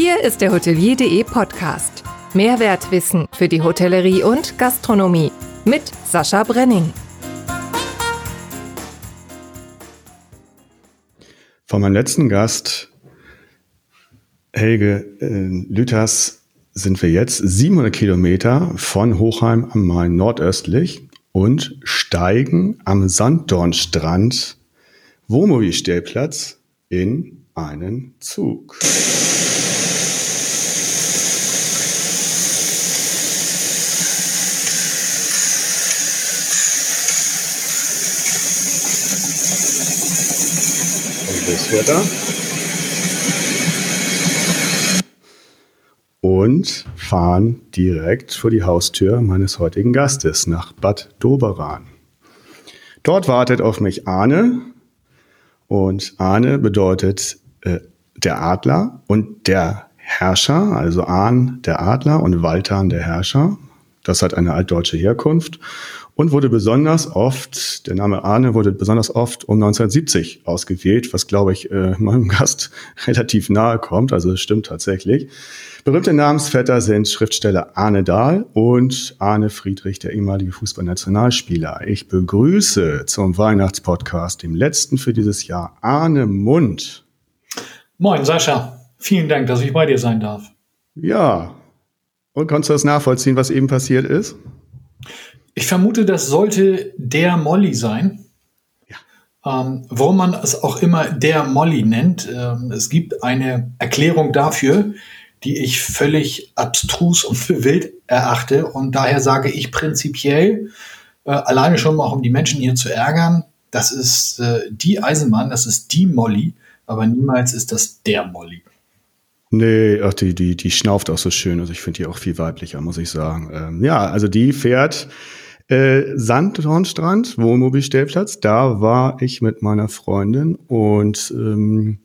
Hier ist der Hotelier.de Podcast. Mehrwertwissen für die Hotellerie und Gastronomie mit Sascha Brenning. Von meinem letzten Gast, Helge äh, Lüthers, sind wir jetzt 700 Kilometer von Hochheim am Main nordöstlich und steigen am Sanddornstrand Wohnmobilstellplatz in einen Zug. Wetter. Und fahren direkt vor die Haustür meines heutigen Gastes nach Bad Doberan. Dort wartet auf mich Arne. Und Arne bedeutet äh, der Adler und der Herrscher, also Ahn der Adler und Waltan der Herrscher. Das hat eine altdeutsche Herkunft und wurde besonders oft, der Name Arne wurde besonders oft um 1970 ausgewählt, was glaube ich äh, meinem Gast relativ nahe kommt, also es stimmt tatsächlich. Berühmte Namensvetter sind Schriftsteller Arne Dahl und Arne Friedrich, der ehemalige Fußballnationalspieler. Ich begrüße zum Weihnachtspodcast, dem letzten für dieses Jahr, Arne Mund. Moin Sascha, vielen Dank, dass ich bei dir sein darf. Ja, und konntest du das nachvollziehen, was eben passiert ist? Ich vermute, das sollte der Molly sein. Ja. Ähm, warum man es auch immer der Molly nennt. Ähm, es gibt eine Erklärung dafür, die ich völlig abstrus und für wild erachte. Und daher sage ich prinzipiell, äh, alleine schon mal, um die Menschen hier zu ärgern, das ist äh, die Eisenbahn, das ist die Molly, aber niemals ist das der Molly. Nee, ach, die, die, die schnauft auch so schön. Also ich finde die auch viel weiblicher, muss ich sagen. Ähm, ja, also die fährt äh, Sandhornstrand, Wohnmobilstellplatz, da war ich mit meiner Freundin und ähm,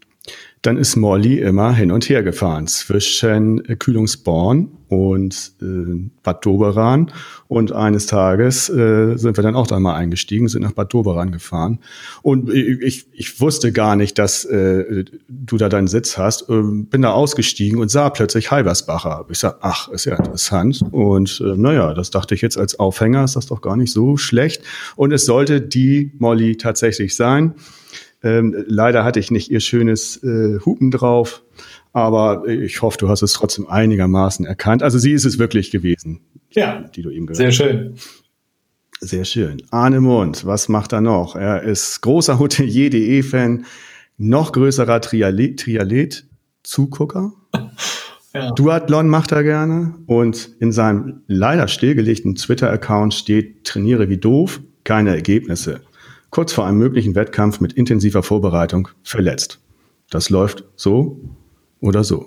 dann ist Molly immer hin und her gefahren zwischen Kühlungsborn und äh, Bad Doberan. Und eines Tages äh, sind wir dann auch da mal eingestiegen, sind nach Bad Doberan gefahren. Und ich, ich wusste gar nicht, dass äh, du da deinen Sitz hast. Äh, bin da ausgestiegen und sah plötzlich Halbersbacher. Ich sag, ach, ist ja interessant. Und äh, naja, das dachte ich jetzt als Aufhänger, ist das doch gar nicht so schlecht. Und es sollte die Molly tatsächlich sein. Ähm, leider hatte ich nicht ihr schönes äh, Hupen drauf, aber ich hoffe, du hast es trotzdem einigermaßen erkannt. Also sie ist es wirklich gewesen, ja, die du ihm gehört Sehr schön. Sehr schön. Arne Mund, was macht er noch? Er ist großer Hotelier.de-Fan, noch größerer Trialet-Zugucker. Ja. Duathlon macht er gerne und in seinem leider stillgelegten Twitter-Account steht, trainiere wie doof, keine Ergebnisse kurz vor einem möglichen Wettkampf mit intensiver Vorbereitung verletzt. Das läuft so oder so.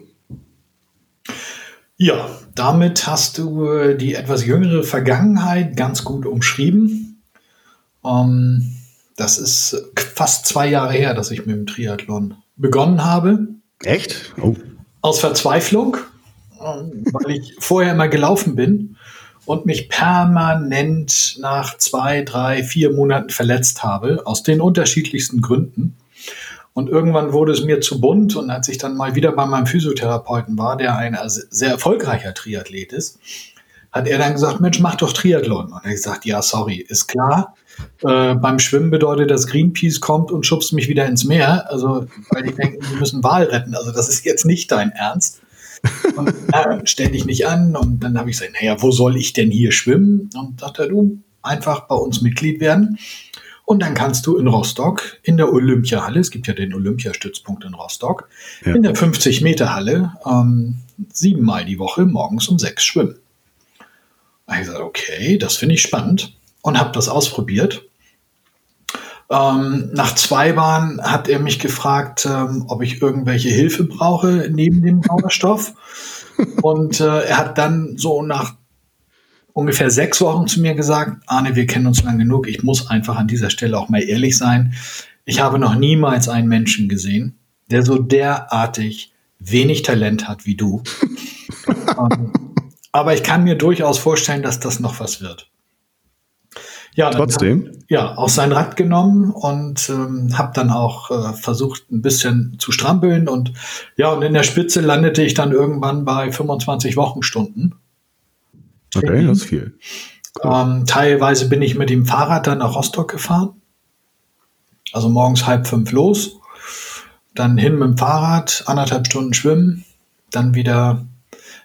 Ja, damit hast du äh, die etwas jüngere Vergangenheit ganz gut umschrieben. Ähm, das ist fast zwei Jahre her, dass ich mit dem Triathlon begonnen habe. Echt? Oh. Aus Verzweiflung, ähm, weil ich vorher immer gelaufen bin und mich permanent nach zwei, drei, vier Monaten verletzt habe, aus den unterschiedlichsten Gründen. Und irgendwann wurde es mir zu bunt und als ich dann mal wieder bei meinem Physiotherapeuten war, der ein sehr erfolgreicher Triathlet ist, hat er dann gesagt, Mensch, mach doch Triathlon. Und er hat gesagt, ja, sorry, ist klar. Äh, beim Schwimmen bedeutet, dass Greenpeace kommt und schubst mich wieder ins Meer. Also, weil die denken, wir müssen Wahl retten. Also, das ist jetzt nicht dein Ernst. Und äh, stell dich nicht an. Und dann habe ich gesagt, naja, wo soll ich denn hier schwimmen? Und sagte du, einfach bei uns Mitglied werden. Und dann kannst du in Rostock in der Olympiahalle, es gibt ja den Olympiastützpunkt in Rostock, ja. in der 50-Meter-Halle ähm, siebenmal die Woche morgens um sechs schwimmen. Da habe ich gesagt, okay, das finde ich spannend und habe das ausprobiert. Ähm, nach zwei Bahnen hat er mich gefragt, ähm, ob ich irgendwelche Hilfe brauche neben dem Sauerstoff. Und äh, er hat dann so nach ungefähr sechs Wochen zu mir gesagt, Arne, wir kennen uns lang genug. Ich muss einfach an dieser Stelle auch mal ehrlich sein. Ich habe noch niemals einen Menschen gesehen, der so derartig wenig Talent hat wie du. ähm, aber ich kann mir durchaus vorstellen, dass das noch was wird. Ja, trotzdem. Hab, ja, auch sein Rad genommen und ähm, habe dann auch äh, versucht, ein bisschen zu strampeln und ja, und in der Spitze landete ich dann irgendwann bei 25 Wochenstunden. Okay, das ist viel. Cool. Ähm, teilweise bin ich mit dem Fahrrad dann nach Rostock gefahren. Also morgens halb fünf los, dann hin mit dem Fahrrad, anderthalb Stunden schwimmen, dann wieder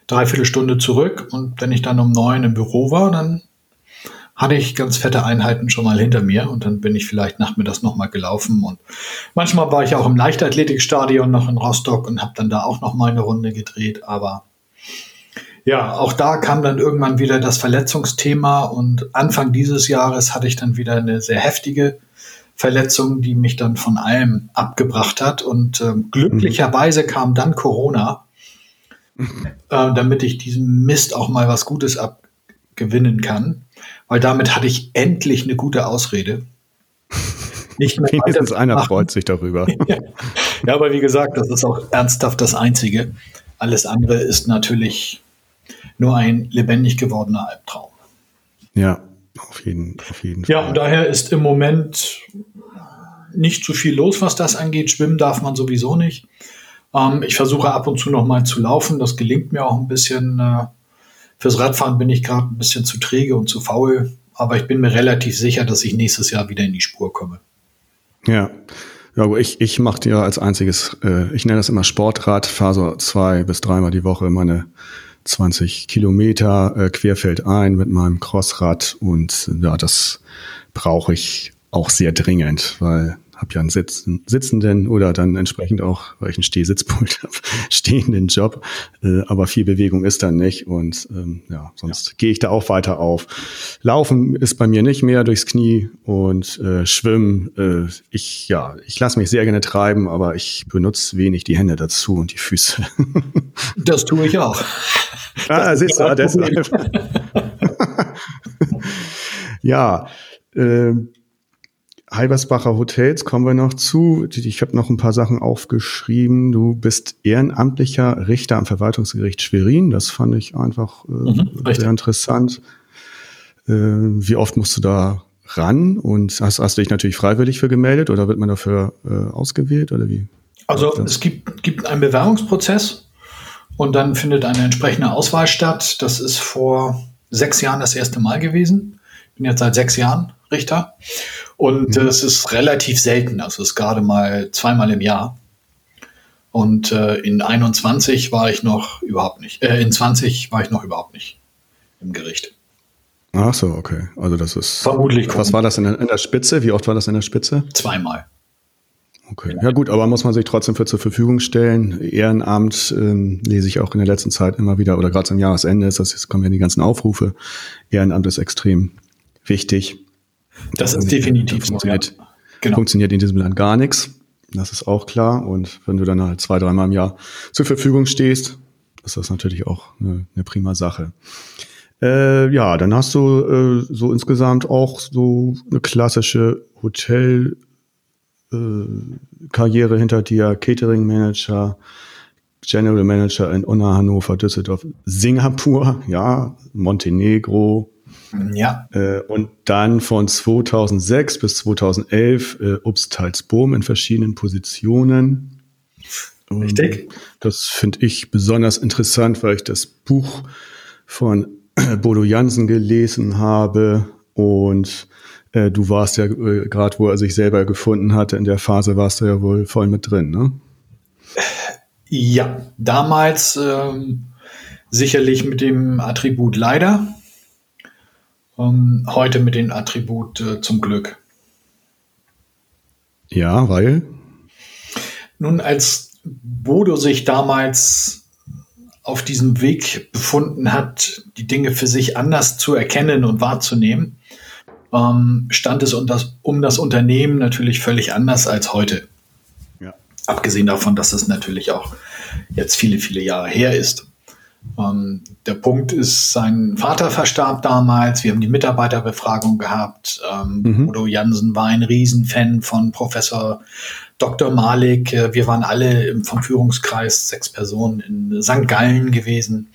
dreiviertel Stunde zurück und wenn ich dann um neun im Büro war, dann hatte ich ganz fette Einheiten schon mal hinter mir und dann bin ich vielleicht nachmittags nochmal gelaufen und manchmal war ich auch im Leichtathletikstadion noch in Rostock und habe dann da auch noch mal eine Runde gedreht, aber ja, auch da kam dann irgendwann wieder das Verletzungsthema und Anfang dieses Jahres hatte ich dann wieder eine sehr heftige Verletzung, die mich dann von allem abgebracht hat und äh, glücklicherweise kam dann Corona, äh, damit ich diesem Mist auch mal was Gutes abgewinnen kann weil damit hatte ich endlich eine gute Ausrede. Nicht mehr Wenigstens einer freut sich darüber. ja, aber wie gesagt, das ist auch ernsthaft das Einzige. Alles andere ist natürlich nur ein lebendig gewordener Albtraum. Ja, auf jeden, auf jeden Fall. Ja, und daher ist im Moment nicht zu viel los, was das angeht. Schwimmen darf man sowieso nicht. Ähm, ich versuche ab und zu noch mal zu laufen. Das gelingt mir auch ein bisschen. Äh, Fürs Radfahren bin ich gerade ein bisschen zu träge und zu faul, aber ich bin mir relativ sicher, dass ich nächstes Jahr wieder in die Spur komme. Ja. Ja, ich, ich mache ja als einziges, äh, ich nenne das immer Sportrad, fahre so zwei bis dreimal die Woche meine 20 Kilometer äh, querfeld ein mit meinem Crossrad und ja, das brauche ich auch sehr dringend, weil habe ja einen Sitzen, sitzenden oder dann entsprechend auch, weil ich einen Stehsitzpult habe, stehenden Job. Äh, aber viel Bewegung ist dann nicht und ähm, ja, sonst ja. gehe ich da auch weiter auf. Laufen ist bei mir nicht mehr durchs Knie und äh, Schwimmen, äh, ich ja, ich lasse mich sehr gerne treiben, aber ich benutze wenig die Hände dazu und die Füße. das tue ich auch. ah, siehst du, deshalb. ja, äh, Halbersbacher Hotels kommen wir noch zu. Ich habe noch ein paar Sachen aufgeschrieben. Du bist ehrenamtlicher Richter am Verwaltungsgericht Schwerin. Das fand ich einfach äh, mhm, sehr interessant. Äh, wie oft musst du da ran? Und hast, hast du dich natürlich freiwillig für gemeldet oder wird man dafür äh, ausgewählt oder wie? Also es gibt, gibt einen Bewerbungsprozess und dann findet eine entsprechende Auswahl statt. Das ist vor sechs Jahren das erste Mal gewesen. Ich bin jetzt seit sechs Jahren Richter. Und mhm. es ist relativ selten, also es ist gerade mal zweimal im Jahr. Und äh, in 21 war ich noch überhaupt nicht, äh, in 20 war ich noch überhaupt nicht im Gericht. Ach so, okay. Also das ist. Vermutlich. Was war das in der, in der Spitze? Wie oft war das in der Spitze? Zweimal. Okay. Ja gut, aber muss man sich trotzdem für zur Verfügung stellen. Ehrenamt ähm, lese ich auch in der letzten Zeit immer wieder, oder gerade zum Jahresende ist das, jetzt kommen ja die ganzen Aufrufe. Ehrenamt ist extrem wichtig. Das ist definitiv funktioniert, so, ja. genau. funktioniert in diesem Land gar nichts. Das ist auch klar. Und wenn du dann halt zwei, dreimal im Jahr zur Verfügung stehst, ist das natürlich auch eine, eine prima Sache. Äh, ja, dann hast du äh, so insgesamt auch so eine klassische Hotel äh, hinter dir, Catering Manager, General Manager in Unna, Hannover, Düsseldorf, Singapur, ja, Montenegro, ja. Äh, und dann von 2006 bis 2011 äh, Obstalsboom in verschiedenen Positionen. Richtig. Und das finde ich besonders interessant, weil ich das Buch von Bodo Jansen gelesen habe und äh, du warst ja äh, gerade, wo er sich selber gefunden hatte, in der Phase warst du ja wohl voll mit drin, ne? Ja, damals ähm, sicherlich mit dem Attribut leider ähm, heute mit dem Attribut äh, zum Glück. Ja, weil? Nun, als Bodo sich damals auf diesem Weg befunden hat, die Dinge für sich anders zu erkennen und wahrzunehmen, ähm, stand es um das, um das Unternehmen natürlich völlig anders als heute. Ja. Abgesehen davon, dass es natürlich auch jetzt viele, viele Jahre her ist. Ähm, der Punkt ist, sein Vater verstarb damals. Wir haben die Mitarbeiterbefragung gehabt. Ähm, mhm. Udo Jansen war ein Riesenfan von Professor Dr. Malik. Äh, wir waren alle im, vom Führungskreis, sechs Personen in St. Gallen gewesen,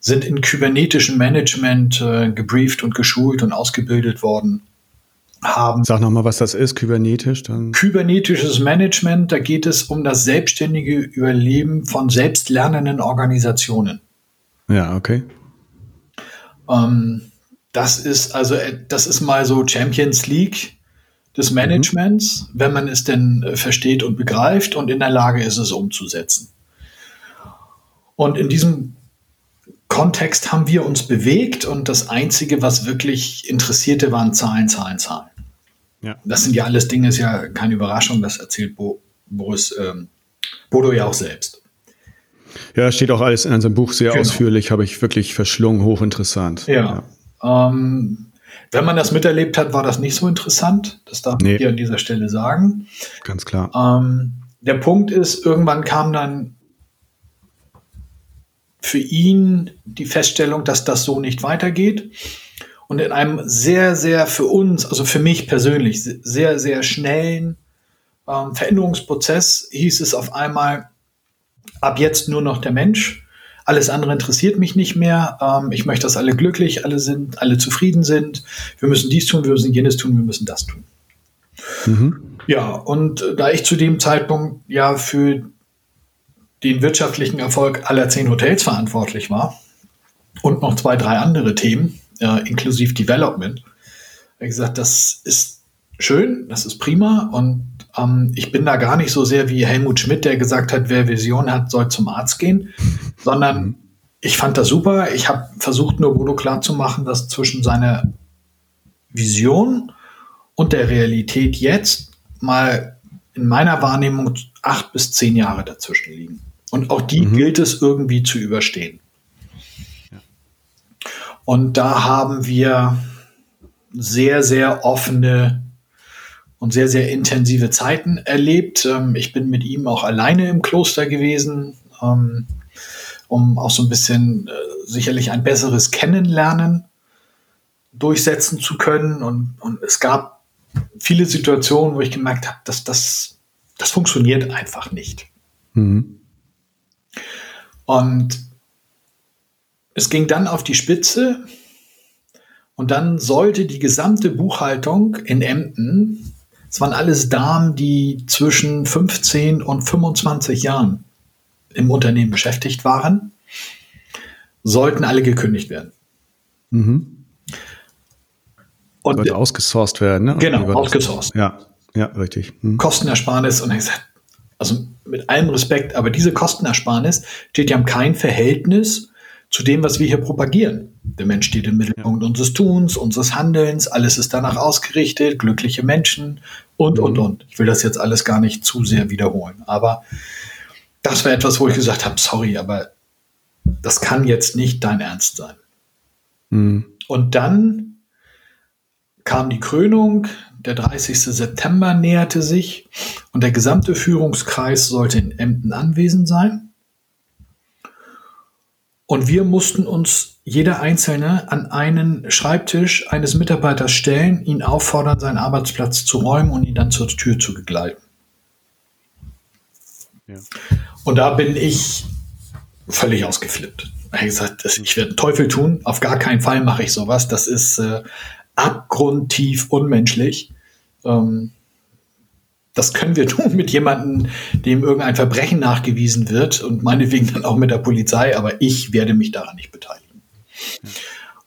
sind in kybernetischen Management äh, gebrieft und geschult und ausgebildet worden. Haben. Sag nochmal, was das ist, kybernetisch. Dann. Kybernetisches Management, da geht es um das selbstständige Überleben von selbstlernenden Organisationen. Ja, okay. Ähm, das ist also, äh, das ist mal so Champions League des mhm. Managements, mhm. wenn man es denn äh, versteht und begreift und in der Lage ist, es umzusetzen. Und in diesem Kontext haben wir uns bewegt und das Einzige, was wirklich interessierte, waren Zahlen, Zahlen, Zahlen. Ja. Das sind ja alles Dinge, ist ja keine Überraschung, das erzählt Bo Boris ähm, Bodo ja auch selbst. Ja, steht auch alles in seinem Buch sehr genau. ausführlich, habe ich wirklich verschlungen, hochinteressant. Ja. ja. Ähm, wenn man das miterlebt hat, war das nicht so interessant. Das darf nee. ich hier an dieser Stelle sagen. Ganz klar. Ähm, der Punkt ist, irgendwann kam dann für ihn die Feststellung, dass das so nicht weitergeht. Und in einem sehr, sehr für uns, also für mich persönlich, sehr, sehr schnellen ähm, Veränderungsprozess hieß es auf einmal, ab jetzt nur noch der Mensch. Alles andere interessiert mich nicht mehr. Ähm, ich möchte, dass alle glücklich, alle sind, alle zufrieden sind. Wir müssen dies tun, wir müssen jenes tun, wir müssen das tun. Mhm. Ja, und äh, da ich zu dem Zeitpunkt ja für den wirtschaftlichen Erfolg aller zehn Hotels verantwortlich war und noch zwei, drei andere Themen, äh, inklusive Development, ich gesagt, das ist schön, das ist prima und ähm, ich bin da gar nicht so sehr wie Helmut Schmidt, der gesagt hat, wer Vision hat, soll zum Arzt gehen, sondern mhm. ich fand das super. Ich habe versucht, nur Bodo klarzumachen, dass zwischen seiner Vision und der Realität jetzt mal in meiner Wahrnehmung acht bis zehn Jahre dazwischen liegen. Und auch die mhm. gilt es irgendwie zu überstehen. Und da haben wir sehr, sehr offene und sehr, sehr intensive Zeiten erlebt. Ähm, ich bin mit ihm auch alleine im Kloster gewesen, ähm, um auch so ein bisschen äh, sicherlich ein besseres Kennenlernen durchsetzen zu können. Und, und es gab viele Situationen, wo ich gemerkt habe, dass das, das funktioniert einfach nicht. Mhm. Und es ging dann auf die Spitze und dann sollte die gesamte Buchhaltung in Emden es waren alles Damen, die zwischen 15 und 25 Jahren im Unternehmen beschäftigt waren, sollten alle gekündigt werden. Mhm. Und Sollte ausgesourced werden, ne? Genau, ausgesourced. Ja, ja, richtig. Mhm. Kostenersparnis und ich also mit allem Respekt, aber diese Kostenersparnis steht ja im kein Verhältnis zu dem, was wir hier propagieren. Der Mensch steht im Mittelpunkt unseres Tuns, unseres Handelns, alles ist danach ausgerichtet, glückliche Menschen und, mhm. und, und. Ich will das jetzt alles gar nicht zu sehr wiederholen, aber das war etwas, wo ich gesagt habe, sorry, aber das kann jetzt nicht dein Ernst sein. Mhm. Und dann kam die Krönung, der 30. September näherte sich und der gesamte Führungskreis sollte in Emden anwesend sein. Und wir mussten uns jeder Einzelne an einen Schreibtisch eines Mitarbeiters stellen, ihn auffordern, seinen Arbeitsplatz zu räumen und ihn dann zur Tür zu begleiten. Ja. Und da bin ich völlig ausgeflippt. Ich habe gesagt, ich werde einen Teufel tun, auf gar keinen Fall mache ich sowas. Das ist äh, abgrundtief unmenschlich. Ähm, das können wir tun mit jemandem, dem irgendein Verbrechen nachgewiesen wird und meinetwegen dann auch mit der Polizei, aber ich werde mich daran nicht beteiligen.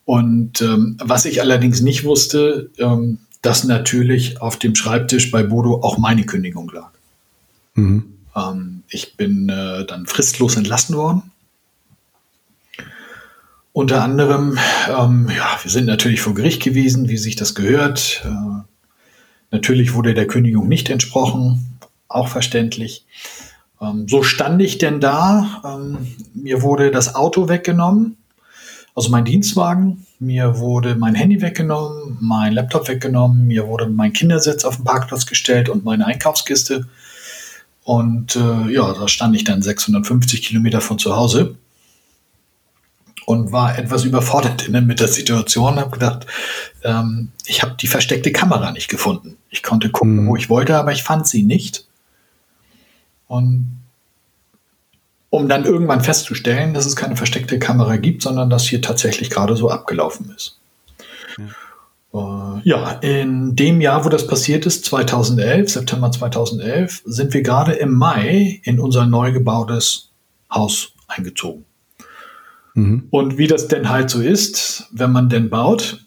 Und ähm, was ich allerdings nicht wusste, ähm, dass natürlich auf dem Schreibtisch bei Bodo auch meine Kündigung lag. Mhm. Ähm, ich bin äh, dann fristlos entlassen worden. Unter anderem, ähm, ja, wir sind natürlich vor Gericht gewesen, wie sich das gehört. Äh, Natürlich wurde der Kündigung nicht entsprochen, auch verständlich. Ähm, so stand ich denn da. Ähm, mir wurde das Auto weggenommen, also mein Dienstwagen. Mir wurde mein Handy weggenommen, mein Laptop weggenommen. Mir wurde mein Kindersitz auf den Parkplatz gestellt und meine Einkaufskiste. Und äh, ja, da stand ich dann 650 Kilometer von zu Hause und war etwas überfordert mit der Situation. Habe gedacht, ähm, ich habe die versteckte Kamera nicht gefunden. Ich konnte gucken, mhm. wo ich wollte, aber ich fand sie nicht. Und um dann irgendwann festzustellen, dass es keine versteckte Kamera gibt, sondern dass hier tatsächlich gerade so abgelaufen ist. Ja. Äh, ja, in dem Jahr, wo das passiert ist, 2011, September 2011, sind wir gerade im Mai in unser neu gebautes Haus eingezogen. Mhm. Und wie das denn halt so ist, wenn man denn baut,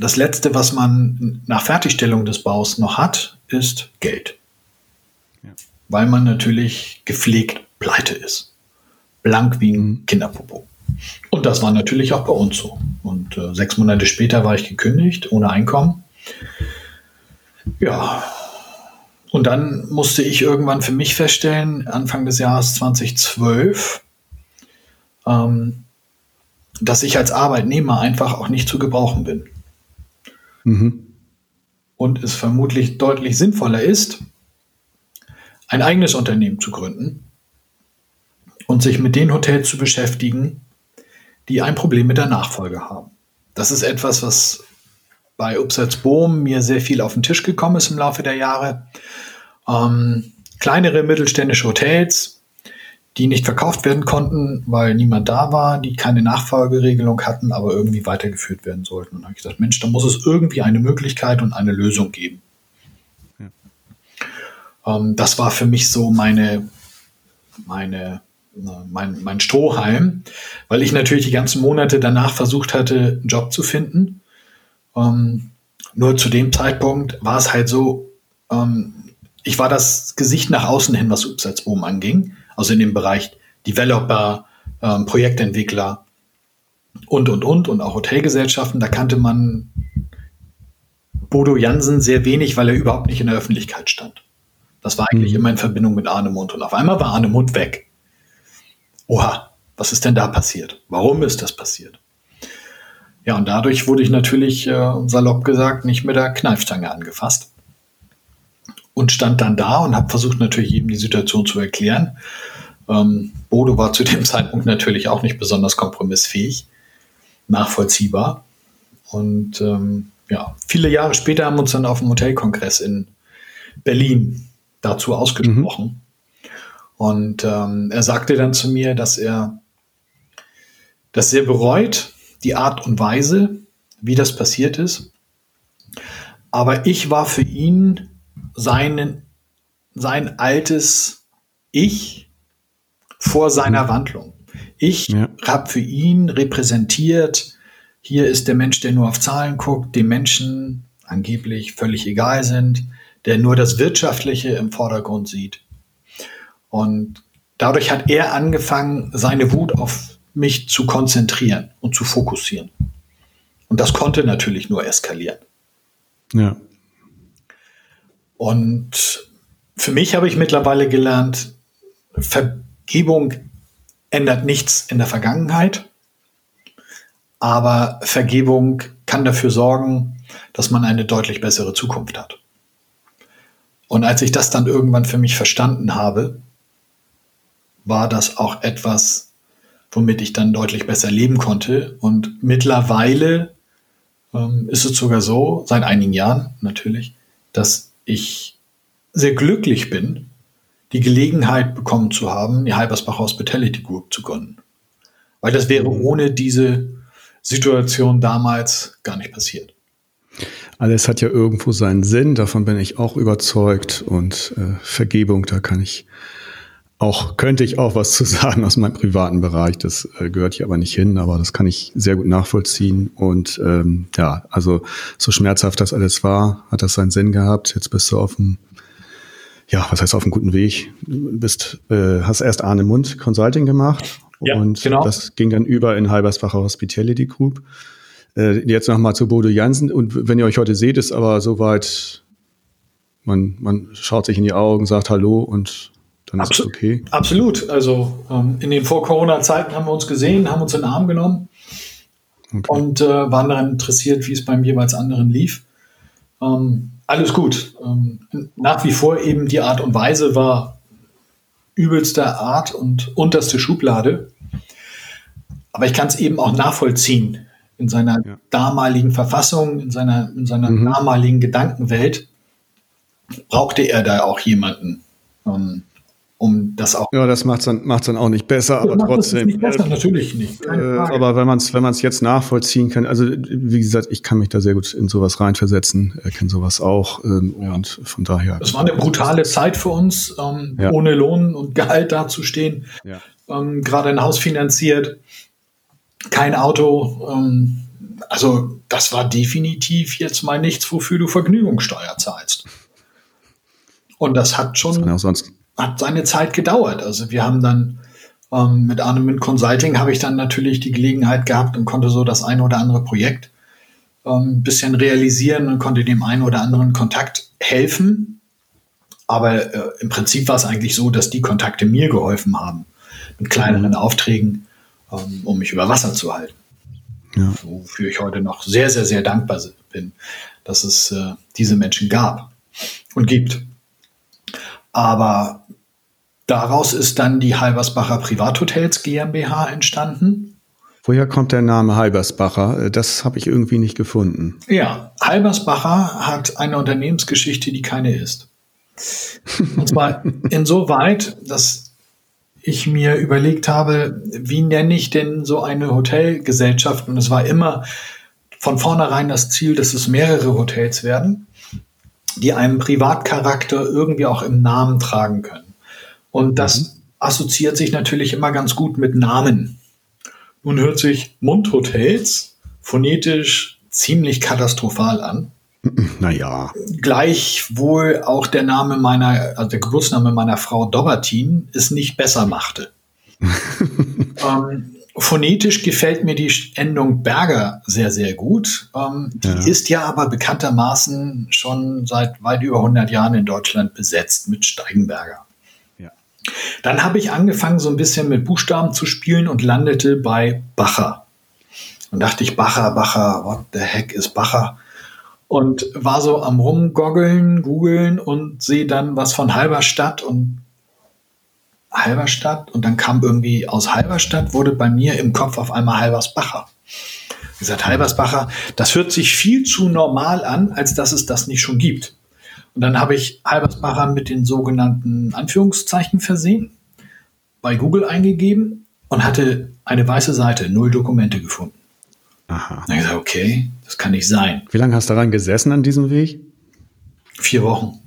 das Letzte, was man nach Fertigstellung des Baus noch hat, ist Geld. Ja. Weil man natürlich gepflegt pleite ist. Blank wie ein mhm. Kinderpopo. Und das war natürlich auch bei uns so. Und äh, sechs Monate später war ich gekündigt, ohne Einkommen. Ja. Und dann musste ich irgendwann für mich feststellen, Anfang des Jahres 2012, ähm, dass ich als Arbeitnehmer einfach auch nicht zu gebrauchen bin. Mhm. Und es vermutlich deutlich sinnvoller ist, ein eigenes Unternehmen zu gründen und sich mit den Hotels zu beschäftigen, die ein Problem mit der Nachfolge haben. Das ist etwas, was bei Upsatz Bohm mir sehr viel auf den Tisch gekommen ist im Laufe der Jahre. Ähm, kleinere mittelständische Hotels, die nicht verkauft werden konnten, weil niemand da war, die keine Nachfolgeregelung hatten, aber irgendwie weitergeführt werden sollten. Und da habe ich gesagt, Mensch, da muss es irgendwie eine Möglichkeit und eine Lösung geben. Ja. Ähm, das war für mich so meine, meine mein, mein Strohhalm, weil ich natürlich die ganzen Monate danach versucht hatte, einen Job zu finden. Ähm, nur zu dem Zeitpunkt war es halt so, ähm, ich war das Gesicht nach außen hin, was Umsatzboom anging, also in dem Bereich Developer, ähm, Projektentwickler und, und, und, und auch Hotelgesellschaften. Da kannte man Bodo Jansen sehr wenig, weil er überhaupt nicht in der Öffentlichkeit stand. Das war eigentlich mhm. immer in Verbindung mit Arnemund. Und auf einmal war Arnemund weg oha, was ist denn da passiert? Warum ist das passiert? Ja, und dadurch wurde ich natürlich, äh, salopp gesagt, nicht mit der Kneifstange angefasst. Und stand dann da und habe versucht, natürlich jedem die Situation zu erklären. Ähm, Bodo war zu dem Zeitpunkt natürlich auch nicht besonders kompromissfähig, nachvollziehbar. Und ähm, ja, viele Jahre später haben wir uns dann auf dem Hotelkongress in Berlin dazu ausgesprochen. Mhm. Und ähm, er sagte dann zu mir, dass er das sehr bereut, die Art und Weise, wie das passiert ist. Aber ich war für ihn seinen, sein altes Ich vor seiner Wandlung. Ich ja. habe für ihn repräsentiert, hier ist der Mensch, der nur auf Zahlen guckt, dem Menschen angeblich völlig egal sind, der nur das Wirtschaftliche im Vordergrund sieht. Und dadurch hat er angefangen, seine Wut auf mich zu konzentrieren und zu fokussieren. Und das konnte natürlich nur eskalieren. Ja. Und für mich habe ich mittlerweile gelernt, Vergebung ändert nichts in der Vergangenheit, aber Vergebung kann dafür sorgen, dass man eine deutlich bessere Zukunft hat. Und als ich das dann irgendwann für mich verstanden habe, war das auch etwas, womit ich dann deutlich besser leben konnte. Und mittlerweile ähm, ist es sogar so, seit einigen Jahren natürlich, dass ich sehr glücklich bin, die Gelegenheit bekommen zu haben, die Halbersbach Hospitality Group zu gründen. Weil das wäre mhm. ohne diese Situation damals gar nicht passiert. Alles hat ja irgendwo seinen Sinn, davon bin ich auch überzeugt. Und äh, Vergebung, da kann ich auch könnte ich auch was zu sagen aus meinem privaten Bereich. Das äh, gehört hier aber nicht hin, aber das kann ich sehr gut nachvollziehen. Und ähm, ja, also so schmerzhaft das alles war, hat das seinen Sinn gehabt. Jetzt bist du auf dem, ja, was heißt auf einem guten Weg? Du bist, äh, hast erst Arne Mund Consulting gemacht ja, und genau. das ging dann über in Halbersbacher Hospitality Group. Äh, jetzt nochmal zu Bodo Jansen. Und wenn ihr euch heute seht, ist aber soweit, man, man schaut sich in die Augen, sagt Hallo und dann ist es okay. Absolut. Also ähm, in den Vor-Corona-Zeiten haben wir uns gesehen, haben uns in den Arm genommen okay. und äh, waren daran interessiert, wie es beim jeweils anderen lief. Ähm, alles gut. Ähm, nach wie vor eben die Art und Weise war übelster Art und unterste Schublade. Aber ich kann es eben auch nachvollziehen in seiner ja. damaligen Verfassung, in seiner, in seiner mhm. damaligen Gedankenwelt brauchte er da auch jemanden, ähm, um das auch. Ja, das macht es dann, macht's dann auch nicht besser, aber trotzdem. Nicht besser, natürlich nicht. Äh, aber wenn man es wenn jetzt nachvollziehen kann, also wie gesagt, ich kann mich da sehr gut in sowas reinversetzen, kenne sowas auch ähm, ja. und von daher. Es war eine brutale Zeit für uns, ähm, ja. ohne Lohn und Gehalt dazustehen. Ja. Ähm, Gerade ein Haus finanziert, kein Auto. Ähm, also das war definitiv jetzt mal nichts, wofür du Vergnügungssteuer zahlst. Und das hat schon. Das sonst hat seine Zeit gedauert. Also wir haben dann ähm, mit Arnament Consulting habe ich dann natürlich die Gelegenheit gehabt und konnte so das eine oder andere Projekt ähm, ein bisschen realisieren und konnte dem einen oder anderen Kontakt helfen. Aber äh, im Prinzip war es eigentlich so, dass die Kontakte mir geholfen haben mit kleineren Aufträgen, ähm, um mich über Wasser zu halten. Ja. Wofür ich heute noch sehr, sehr, sehr dankbar bin, dass es äh, diese Menschen gab und gibt. Aber daraus ist dann die Halbersbacher Privathotels GmbH entstanden. Woher kommt der Name Halbersbacher? Das habe ich irgendwie nicht gefunden. Ja, Halbersbacher hat eine Unternehmensgeschichte, die keine ist. Und zwar insoweit, dass ich mir überlegt habe, wie nenne ich denn so eine Hotelgesellschaft? Und es war immer von vornherein das Ziel, dass es mehrere Hotels werden die einen Privatcharakter irgendwie auch im Namen tragen können. Und das mhm. assoziiert sich natürlich immer ganz gut mit Namen. Nun hört sich Mundhotels phonetisch ziemlich katastrophal an. Naja. Gleichwohl auch der Name meiner, also der Geburtsname meiner Frau Dobertin es nicht besser machte. ähm, Phonetisch gefällt mir die Endung Berger sehr, sehr gut. Ähm, die ja. ist ja aber bekanntermaßen schon seit weit über 100 Jahren in Deutschland besetzt mit Steigenberger. Ja. Dann habe ich angefangen, so ein bisschen mit Buchstaben zu spielen und landete bei Bacher. Und dachte ich, Bacher, Bacher, what the heck ist Bacher? Und war so am Rumgoggeln, googeln und sehe dann was von Halberstadt und Halberstadt und dann kam irgendwie aus Halberstadt, wurde bei mir im Kopf auf einmal Halbersbacher. Ich gesagt, Halbersbacher, das hört sich viel zu normal an, als dass es das nicht schon gibt. Und dann habe ich Halbersbacher mit den sogenannten Anführungszeichen versehen, bei Google eingegeben und hatte eine weiße Seite, null Dokumente gefunden. Aha. Dann habe ich gesagt, okay, das kann nicht sein. Wie lange hast du daran gesessen an diesem Weg? Vier Wochen.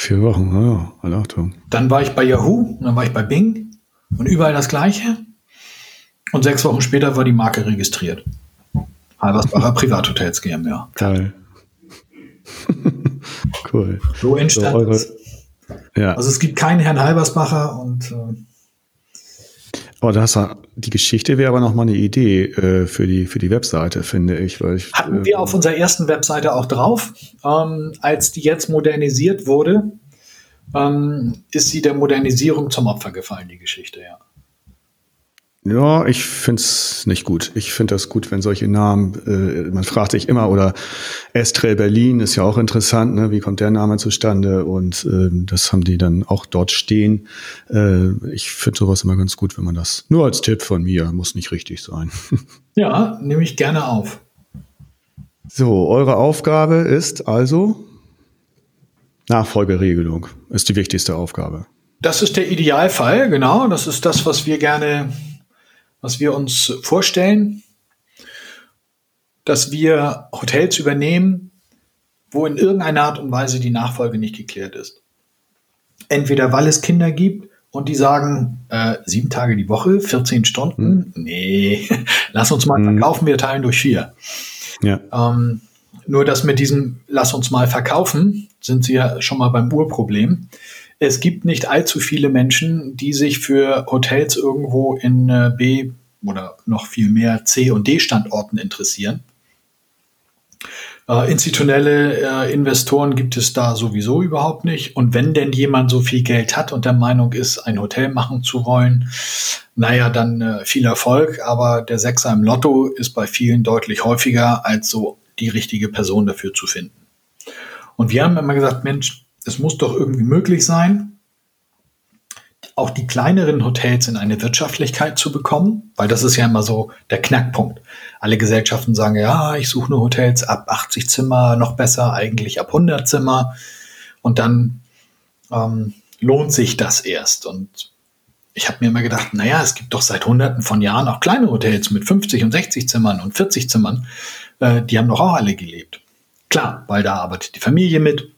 Vier Wochen, ja, alle Achtung. Dann war ich bei Yahoo, dann war ich bei Bing und überall das Gleiche. Und sechs Wochen später war die Marke registriert. Halbersbacher Privathotels GmbH. Geil. cool. So entstand so eure, ja. Also es gibt keinen Herrn Halbersbacher und äh, Oh, das, die Geschichte wäre aber noch mal eine Idee äh, für, die, für die Webseite, finde ich. Weil ich Hatten äh, wir auf unserer ersten Webseite auch drauf. Ähm, als die jetzt modernisiert wurde, ähm, ist sie der Modernisierung zum Opfer gefallen, die Geschichte, ja. Ja, ich finde es nicht gut. Ich finde das gut, wenn solche Namen, äh, man fragt sich immer, oder Estrell Berlin ist ja auch interessant, ne? wie kommt der Name zustande? Und äh, das haben die dann auch dort stehen. Äh, ich finde sowas immer ganz gut, wenn man das, nur als Tipp von mir, muss nicht richtig sein. Ja, nehme ich gerne auf. So, eure Aufgabe ist also Nachfolgeregelung, ist die wichtigste Aufgabe. Das ist der Idealfall, genau. Das ist das, was wir gerne was wir uns vorstellen, dass wir Hotels übernehmen, wo in irgendeiner Art und Weise die Nachfolge nicht geklärt ist. Entweder weil es Kinder gibt und die sagen, äh, sieben Tage die Woche, 14 Stunden, hm. nee, lass uns mal hm. verkaufen, wir teilen durch vier. Ja. Ähm, nur das mit diesem Lass uns mal verkaufen, sind sie ja schon mal beim Urproblem es gibt nicht allzu viele Menschen, die sich für Hotels irgendwo in äh, B oder noch viel mehr C und D Standorten interessieren. Äh, institutionelle äh, Investoren gibt es da sowieso überhaupt nicht. Und wenn denn jemand so viel Geld hat und der Meinung ist, ein Hotel machen zu wollen, naja, dann äh, viel Erfolg. Aber der Sechser im Lotto ist bei vielen deutlich häufiger, als so die richtige Person dafür zu finden. Und wir haben immer gesagt, Mensch, es muss doch irgendwie möglich sein, auch die kleineren Hotels in eine Wirtschaftlichkeit zu bekommen, weil das ist ja immer so der Knackpunkt. Alle Gesellschaften sagen, ja, ich suche nur Hotels ab 80 Zimmer, noch besser eigentlich ab 100 Zimmer. Und dann ähm, lohnt sich das erst? Und ich habe mir immer gedacht, naja, es gibt doch seit hunderten von Jahren auch kleine Hotels mit 50 und 60 Zimmern und 40 Zimmern. Äh, die haben doch auch alle gelebt. Klar, weil da arbeitet die Familie mit,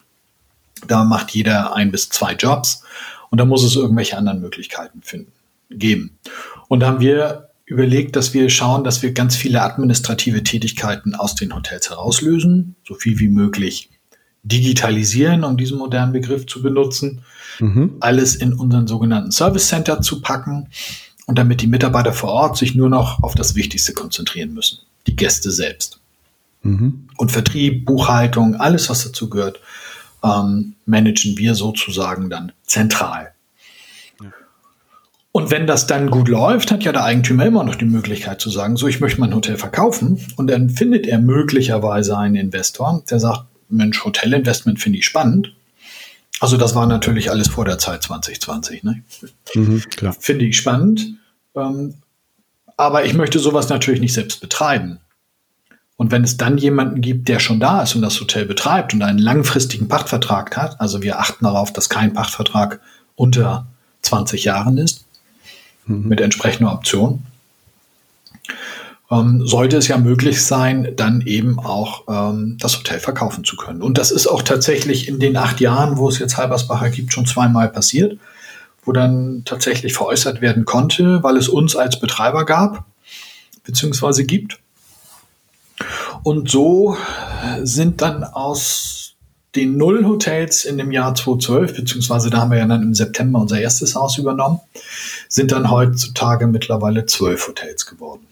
da macht jeder ein bis zwei Jobs und da muss es irgendwelche anderen Möglichkeiten finden, geben. Und da haben wir überlegt, dass wir schauen, dass wir ganz viele administrative Tätigkeiten aus den Hotels herauslösen, so viel wie möglich digitalisieren, um diesen modernen Begriff zu benutzen, mhm. alles in unseren sogenannten Service Center zu packen und damit die Mitarbeiter vor Ort sich nur noch auf das Wichtigste konzentrieren müssen, die Gäste selbst. Mhm. Und Vertrieb, Buchhaltung, alles, was dazu gehört, ähm, managen wir sozusagen dann zentral. Und wenn das dann gut läuft, hat ja der Eigentümer immer noch die Möglichkeit zu sagen, so, ich möchte mein Hotel verkaufen. Und dann findet er möglicherweise einen Investor, der sagt, Mensch, Hotelinvestment finde ich spannend. Also das war natürlich alles vor der Zeit 2020. Ne? Mhm, finde ich spannend. Ähm, aber ich möchte sowas natürlich nicht selbst betreiben. Und wenn es dann jemanden gibt, der schon da ist und das Hotel betreibt und einen langfristigen Pachtvertrag hat, also wir achten darauf, dass kein Pachtvertrag unter 20 Jahren ist, mhm. mit entsprechender Option, ähm, sollte es ja möglich sein, dann eben auch ähm, das Hotel verkaufen zu können. Und das ist auch tatsächlich in den acht Jahren, wo es jetzt Halbersbacher gibt, schon zweimal passiert, wo dann tatsächlich veräußert werden konnte, weil es uns als Betreiber gab, beziehungsweise gibt. Und so sind dann aus den Null-Hotels in dem Jahr 2012, beziehungsweise da haben wir ja dann im September unser erstes Haus übernommen, sind dann heutzutage mittlerweile zwölf Hotels geworden.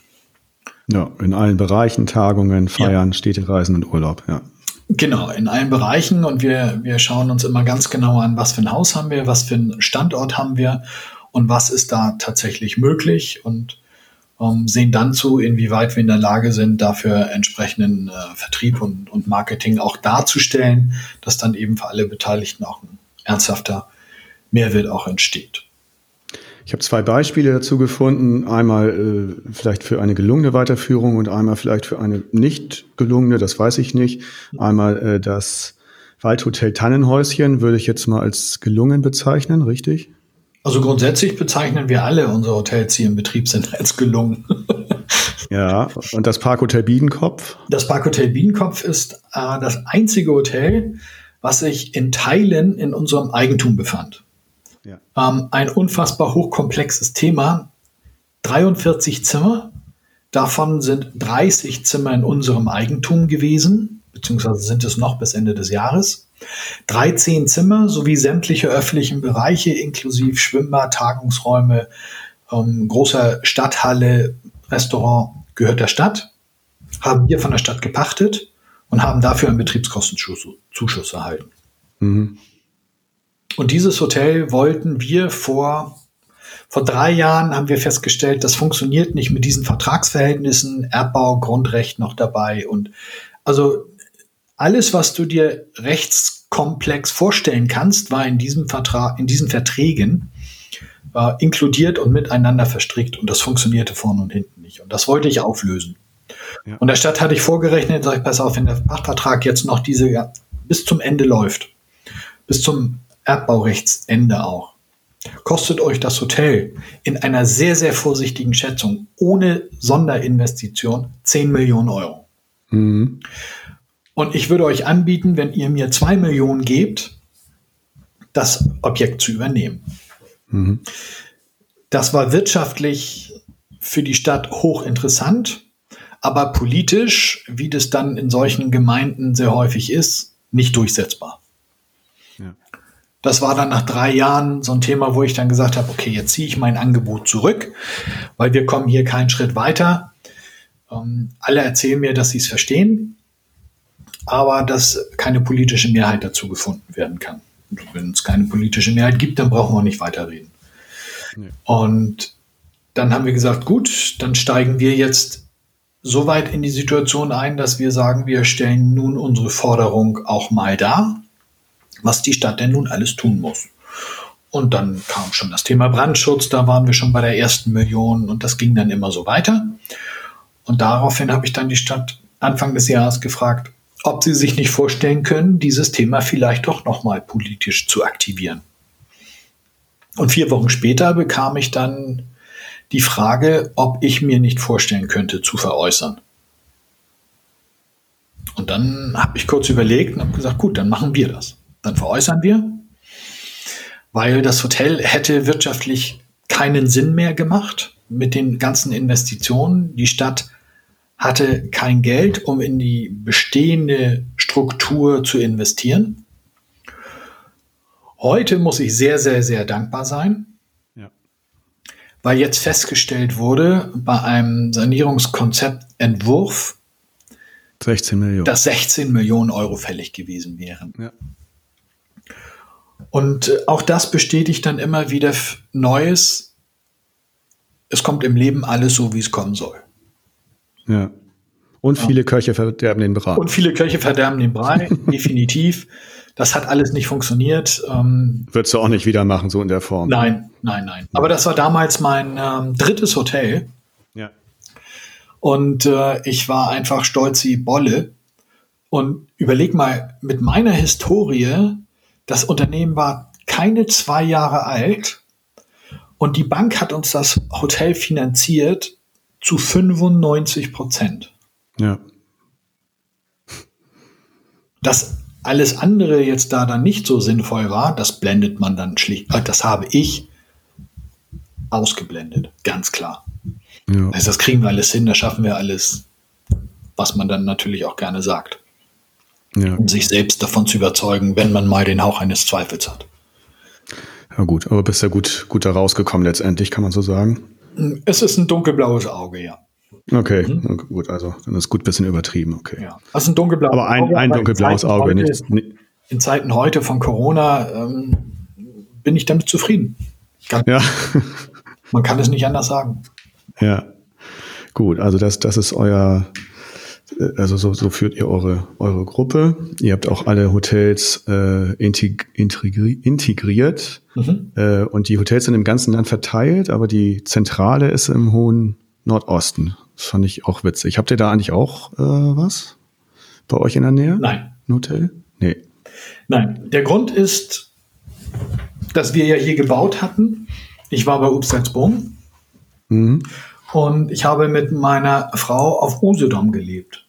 Ja, in allen Bereichen, Tagungen, Feiern, ja. Städtereisen und Urlaub, ja. Genau, in allen Bereichen und wir, wir schauen uns immer ganz genau an, was für ein Haus haben wir, was für einen Standort haben wir und was ist da tatsächlich möglich und ähm, sehen dann zu, inwieweit wir in der Lage sind, dafür entsprechenden äh, Vertrieb und, und Marketing auch darzustellen, dass dann eben für alle Beteiligten auch ein ernsthafter Mehrwert auch entsteht. Ich habe zwei Beispiele dazu gefunden. Einmal äh, vielleicht für eine gelungene Weiterführung und einmal vielleicht für eine nicht gelungene, das weiß ich nicht. Einmal äh, das Waldhotel Tannenhäuschen würde ich jetzt mal als gelungen bezeichnen, richtig? Also grundsätzlich bezeichnen wir alle unsere Hotels, die im Betrieb sind, als gelungen. ja, und das Parkhotel Biedenkopf? Das Parkhotel Biedenkopf ist äh, das einzige Hotel, was sich in Teilen in unserem Eigentum befand. Ja. Ähm, ein unfassbar hochkomplexes Thema. 43 Zimmer, davon sind 30 Zimmer in unserem Eigentum gewesen, beziehungsweise sind es noch bis Ende des Jahres. 13 Zimmer sowie sämtliche öffentlichen Bereiche inklusive Schwimmbad, Tagungsräume, ähm, großer Stadthalle, Restaurant gehört der Stadt, haben wir von der Stadt gepachtet und haben dafür einen Betriebskostenzuschuss erhalten. Mhm. Und dieses Hotel wollten wir vor, vor drei Jahren haben wir festgestellt, das funktioniert nicht mit diesen Vertragsverhältnissen, Erbbau, Grundrecht noch dabei und also alles, was du dir rechtskomplex vorstellen kannst, war in diesem Vertrag, in diesen Verträgen äh, inkludiert und miteinander verstrickt und das funktionierte vorne und hinten nicht. Und das wollte ich auflösen. Ja. Und der Stadt hatte ich vorgerechnet, sag ich, pass auf, wenn der Pachtvertrag jetzt noch diese ja, bis zum Ende läuft, bis zum Erbbaurechtsende auch, kostet euch das Hotel in einer sehr, sehr vorsichtigen Schätzung ohne Sonderinvestition 10 Millionen Euro. Mhm. Und ich würde euch anbieten, wenn ihr mir 2 Millionen gebt, das Objekt zu übernehmen. Mhm. Das war wirtschaftlich für die Stadt hochinteressant, aber politisch, wie das dann in solchen Gemeinden sehr häufig ist, nicht durchsetzbar. Das war dann nach drei Jahren so ein Thema, wo ich dann gesagt habe, okay, jetzt ziehe ich mein Angebot zurück, weil wir kommen hier keinen Schritt weiter. Ähm, alle erzählen mir, dass sie es verstehen, aber dass keine politische Mehrheit dazu gefunden werden kann. Und wenn es keine politische Mehrheit gibt, dann brauchen wir nicht weiterreden. Nee. Und dann haben wir gesagt, gut, dann steigen wir jetzt so weit in die Situation ein, dass wir sagen, wir stellen nun unsere Forderung auch mal dar was die Stadt denn nun alles tun muss. Und dann kam schon das Thema Brandschutz, da waren wir schon bei der ersten Million und das ging dann immer so weiter. Und daraufhin habe ich dann die Stadt Anfang des Jahres gefragt, ob sie sich nicht vorstellen können, dieses Thema vielleicht doch nochmal politisch zu aktivieren. Und vier Wochen später bekam ich dann die Frage, ob ich mir nicht vorstellen könnte, zu veräußern. Und dann habe ich kurz überlegt und habe gesagt, gut, dann machen wir das. Dann veräußern wir, weil das Hotel hätte wirtschaftlich keinen Sinn mehr gemacht mit den ganzen Investitionen. Die Stadt hatte kein Geld, um in die bestehende Struktur zu investieren. Heute muss ich sehr, sehr, sehr dankbar sein, ja. weil jetzt festgestellt wurde, bei einem Sanierungskonzeptentwurf, 16 Millionen. dass 16 Millionen Euro fällig gewesen wären. Ja. Und äh, auch das bestätigt dann immer wieder Neues. Es kommt im Leben alles so, wie es kommen soll. Ja. Und viele ja. Köche verderben den Brei. Und viele Köche verderben den Brei, definitiv. Das hat alles nicht funktioniert. Ähm, Würdest du auch nicht wieder machen, so in der Form? Nein, nein, nein. Aber das war damals mein ähm, drittes Hotel. Ja. Und äh, ich war einfach stolz wie Bolle. Und überleg mal, mit meiner Historie, das Unternehmen war keine zwei Jahre alt und die Bank hat uns das Hotel finanziert zu 95 Prozent. Ja. Das alles andere jetzt da dann nicht so sinnvoll war, das blendet man dann schlicht, äh, das habe ich ausgeblendet, ganz klar. Ja. Also das kriegen wir alles hin, das schaffen wir alles, was man dann natürlich auch gerne sagt. Ja. Um sich selbst davon zu überzeugen, wenn man mal den Hauch eines Zweifels hat. Ja gut, aber bist ja gut, gut da rausgekommen letztendlich, kann man so sagen. Es ist ein dunkelblaues Auge, ja. Okay, mhm. gut, also dann ist gut ein bisschen übertrieben, okay. Ja. Also ein dunkelblaues Aber ein, Auge, ein dunkelblaues Auge, nicht, In Zeiten heute von Corona ähm, bin ich damit zufrieden. Ganz ja. Man kann es nicht anders sagen. Ja. Gut, also das, das ist euer, also so, so führt ihr eure, eure Gruppe. Ihr habt auch alle Hotels äh, integri integriert mhm. äh, und die Hotels sind im ganzen Land verteilt, aber die Zentrale ist im hohen Nordosten. Das fand ich auch witzig. Habt ihr da eigentlich auch äh, was bei euch in der Nähe? Nein. Ein Hotel? Nee. Nein. Der Grund ist, dass wir ja hier gebaut hatten. Ich war bei Upsalzboom. Mhm. Und ich habe mit meiner Frau auf Usedom gelebt.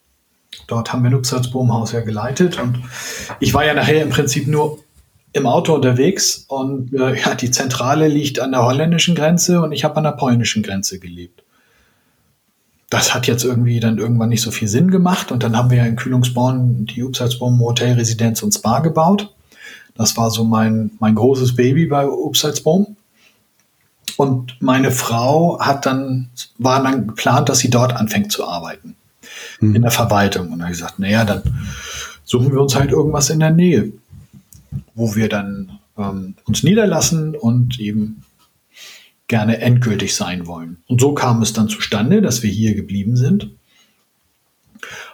Dort haben wir ein Upsalzboom-Haus ja geleitet. Und ich war ja nachher im Prinzip nur im Auto unterwegs. Und äh, ja, die Zentrale liegt an der holländischen Grenze und ich habe an der polnischen Grenze gelebt das hat jetzt irgendwie dann irgendwann nicht so viel Sinn gemacht. Und dann haben wir ja in Kühlungsborn die Upsalzboom Hotel Residenz und Spa gebaut. Das war so mein, mein großes Baby bei Upsalzboom. Und meine Frau hat dann, war dann geplant, dass sie dort anfängt zu arbeiten. Mhm. In der Verwaltung. Und dann gesagt, naja, dann suchen wir uns halt irgendwas in der Nähe, wo wir dann ähm, uns niederlassen und eben gerne endgültig sein wollen. Und so kam es dann zustande, dass wir hier geblieben sind.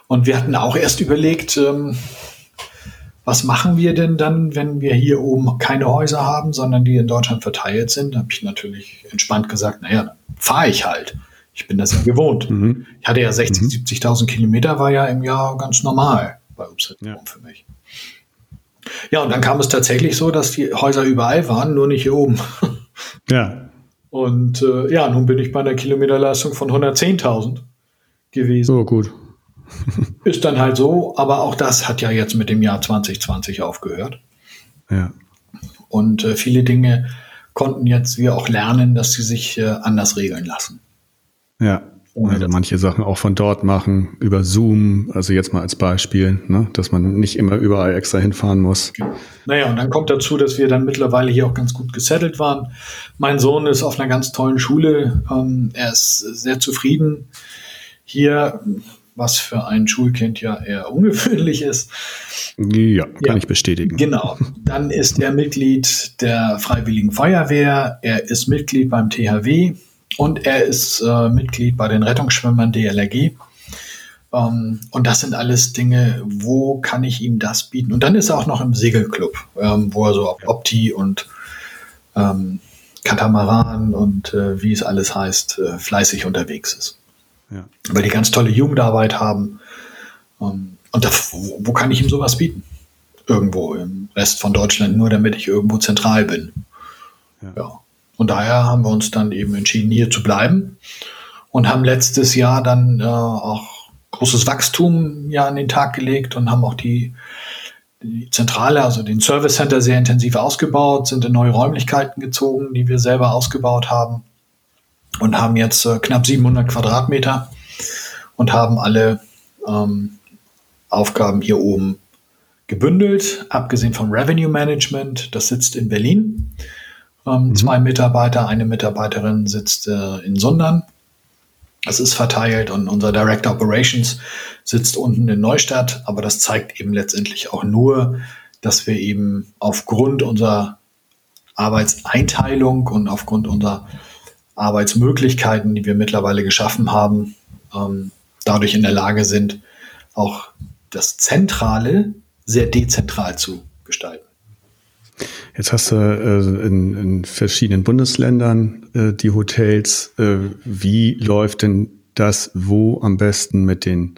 Und wir hatten auch erst überlegt, ähm, was machen wir denn dann, wenn wir hier oben keine Häuser haben, sondern die in Deutschland verteilt sind? Da habe ich natürlich entspannt gesagt, naja, dann fahre ich halt. Ich bin das ja gewohnt. Mhm. Ich hatte ja 60, mhm. 70.000 Kilometer, war ja im Jahr ganz normal bei Upset ja. für mich. Ja, und dann kam es tatsächlich so, dass die Häuser überall waren, nur nicht hier oben. Ja. Und äh, ja, nun bin ich bei einer Kilometerleistung von 110.000 gewesen. So, gut. Ist dann halt so, aber auch das hat ja jetzt mit dem Jahr 2020 aufgehört. Ja. Und äh, viele Dinge konnten jetzt wir auch lernen, dass sie sich äh, anders regeln lassen. Ja. Also manche Sachen auch von dort machen, über Zoom, also jetzt mal als Beispiel, ne, dass man nicht immer überall extra hinfahren muss. Okay. Naja, und dann kommt dazu, dass wir dann mittlerweile hier auch ganz gut gesettelt waren. Mein Sohn ist auf einer ganz tollen Schule. Ähm, er ist sehr zufrieden hier, was für ein Schulkind ja eher ungewöhnlich ist. Ja, kann ja, ich bestätigen. Genau. Dann ist er Mitglied der Freiwilligen Feuerwehr. Er ist Mitglied beim THW und er ist äh, Mitglied bei den Rettungsschwimmern DLRG. Ähm, und das sind alles Dinge, wo kann ich ihm das bieten? Und dann ist er auch noch im Segelclub, ähm, wo er so Opti und ähm, Katamaran und äh, wie es alles heißt, äh, fleißig unterwegs ist. Ja. Weil die ganz tolle Jugendarbeit haben. Ähm, und da, wo, wo, kann ich ihm sowas bieten? Irgendwo im Rest von Deutschland, nur damit ich irgendwo zentral bin. Ja. ja. Und daher haben wir uns dann eben entschieden, hier zu bleiben und haben letztes Jahr dann äh, auch großes Wachstum ja an den Tag gelegt und haben auch die, die Zentrale, also den Service Center sehr intensiv ausgebaut, sind in neue Räumlichkeiten gezogen, die wir selber ausgebaut haben und haben jetzt äh, knapp 700 Quadratmeter und haben alle ähm, Aufgaben hier oben gebündelt, abgesehen vom Revenue Management. Das sitzt in Berlin. Ähm, mhm. Zwei Mitarbeiter, eine Mitarbeiterin sitzt äh, in Sundern. Es ist verteilt und unser Director Operations sitzt unten in Neustadt, aber das zeigt eben letztendlich auch nur, dass wir eben aufgrund unserer Arbeitseinteilung und aufgrund unserer Arbeitsmöglichkeiten, die wir mittlerweile geschaffen haben, ähm, dadurch in der Lage sind, auch das Zentrale sehr dezentral zu gestalten. Jetzt hast du äh, in, in, verschiedenen Bundesländern äh, die Hotels. Äh, wie läuft denn das wo am besten mit den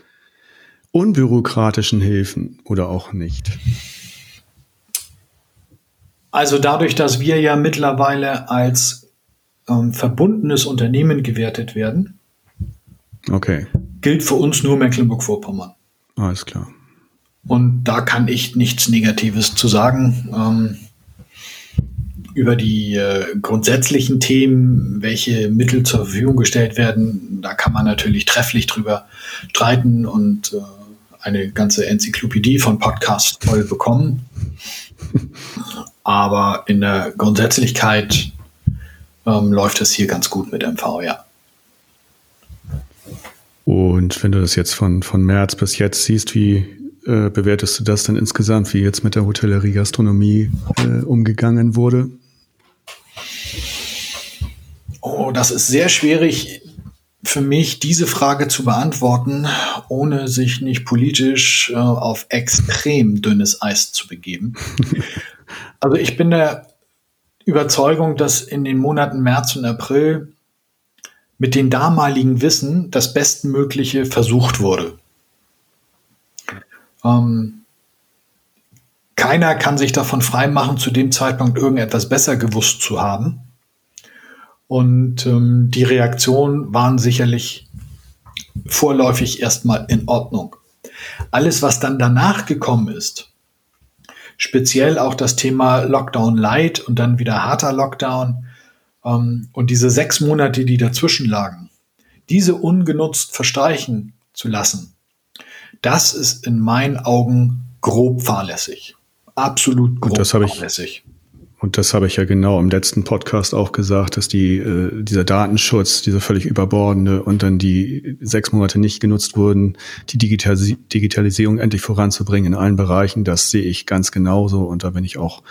unbürokratischen Hilfen oder auch nicht? Also dadurch, dass wir ja mittlerweile als ähm, verbundenes Unternehmen gewertet werden, okay. gilt für uns nur Mecklenburg-Vorpommern. Alles klar. Und da kann ich nichts Negatives zu sagen. Ähm, über die äh, grundsätzlichen Themen, welche Mittel zur Verfügung gestellt werden, da kann man natürlich trefflich drüber streiten und äh, eine ganze Enzyklopädie von Podcasts voll bekommen. Aber in der Grundsätzlichkeit ähm, läuft es hier ganz gut mit MV, ja. Und wenn du das jetzt von, von März bis jetzt siehst, wie äh, bewertest du das denn insgesamt, wie jetzt mit der Hotellerie Gastronomie äh, umgegangen wurde? Oh, das ist sehr schwierig für mich, diese Frage zu beantworten, ohne sich nicht politisch äh, auf extrem dünnes Eis zu begeben. also ich bin der Überzeugung, dass in den Monaten März und April mit dem damaligen Wissen das Bestmögliche versucht wurde. Ähm, keiner kann sich davon freimachen, zu dem Zeitpunkt irgendetwas besser gewusst zu haben. Und ähm, die Reaktionen waren sicherlich vorläufig erstmal in Ordnung. Alles, was dann danach gekommen ist, speziell auch das Thema Lockdown Light und dann wieder harter Lockdown ähm, und diese sechs Monate, die dazwischen lagen, diese ungenutzt verstreichen zu lassen, das ist in meinen Augen grob fahrlässig. Absolut grob und das fahrlässig. Und das habe ich ja genau im letzten Podcast auch gesagt, dass die, äh, dieser Datenschutz, dieser völlig überbordende und dann die sechs Monate nicht genutzt wurden, die Digitalis Digitalisierung endlich voranzubringen in allen Bereichen, das sehe ich ganz genauso. Und da bin ich auch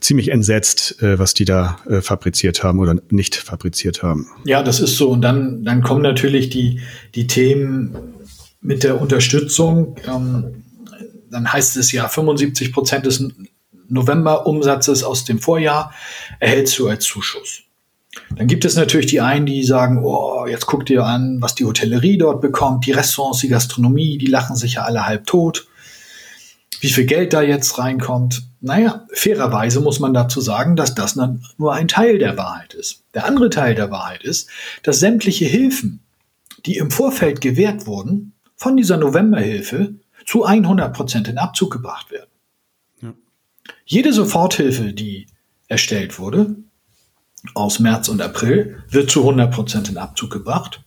ziemlich entsetzt, äh, was die da äh, fabriziert haben oder nicht fabriziert haben. Ja, das ist so. Und dann, dann kommen natürlich die, die Themen mit der Unterstützung. Ähm, dann heißt es ja, 75 Prozent des November-Umsatzes aus dem Vorjahr erhältst du als Zuschuss. Dann gibt es natürlich die einen, die sagen, oh, jetzt guck dir an, was die Hotellerie dort bekommt, die Restaurants, die Gastronomie, die lachen sich ja alle halb tot. Wie viel Geld da jetzt reinkommt. Naja, fairerweise muss man dazu sagen, dass das nur ein Teil der Wahrheit ist. Der andere Teil der Wahrheit ist, dass sämtliche Hilfen, die im Vorfeld gewährt wurden, von dieser Novemberhilfe zu 100 Prozent in Abzug gebracht werden. Jede Soforthilfe, die erstellt wurde, aus März und April, wird zu 100% in Abzug gebracht.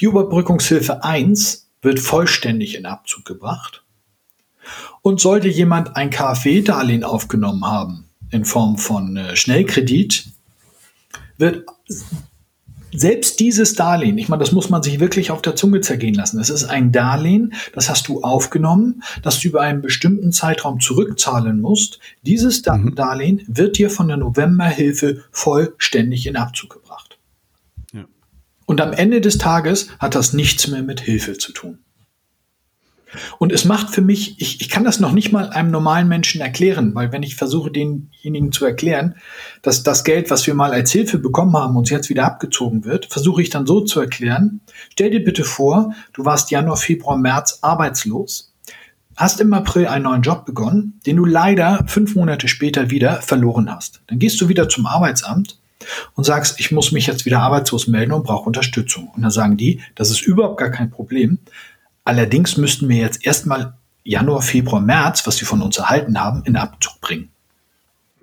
Die Überbrückungshilfe 1 wird vollständig in Abzug gebracht. Und sollte jemand ein KfW-Darlehen aufgenommen haben in Form von äh, Schnellkredit, wird selbst dieses Darlehen, ich meine, das muss man sich wirklich auf der Zunge zergehen lassen. Das ist ein Darlehen, das hast du aufgenommen, das du über einen bestimmten Zeitraum zurückzahlen musst. Dieses mhm. Darlehen wird dir von der Novemberhilfe vollständig in Abzug gebracht. Ja. Und am Ende des Tages hat das nichts mehr mit Hilfe zu tun. Und es macht für mich, ich, ich kann das noch nicht mal einem normalen Menschen erklären, weil wenn ich versuche, denjenigen zu erklären, dass das Geld, was wir mal als Hilfe bekommen haben, uns jetzt wieder abgezogen wird, versuche ich dann so zu erklären, stell dir bitte vor, du warst Januar, Februar, März arbeitslos, hast im April einen neuen Job begonnen, den du leider fünf Monate später wieder verloren hast. Dann gehst du wieder zum Arbeitsamt und sagst, ich muss mich jetzt wieder arbeitslos melden und brauche Unterstützung. Und dann sagen die, das ist überhaupt gar kein Problem. Allerdings müssten wir jetzt erstmal Januar, Februar, März, was sie von uns erhalten haben, in Abzug bringen.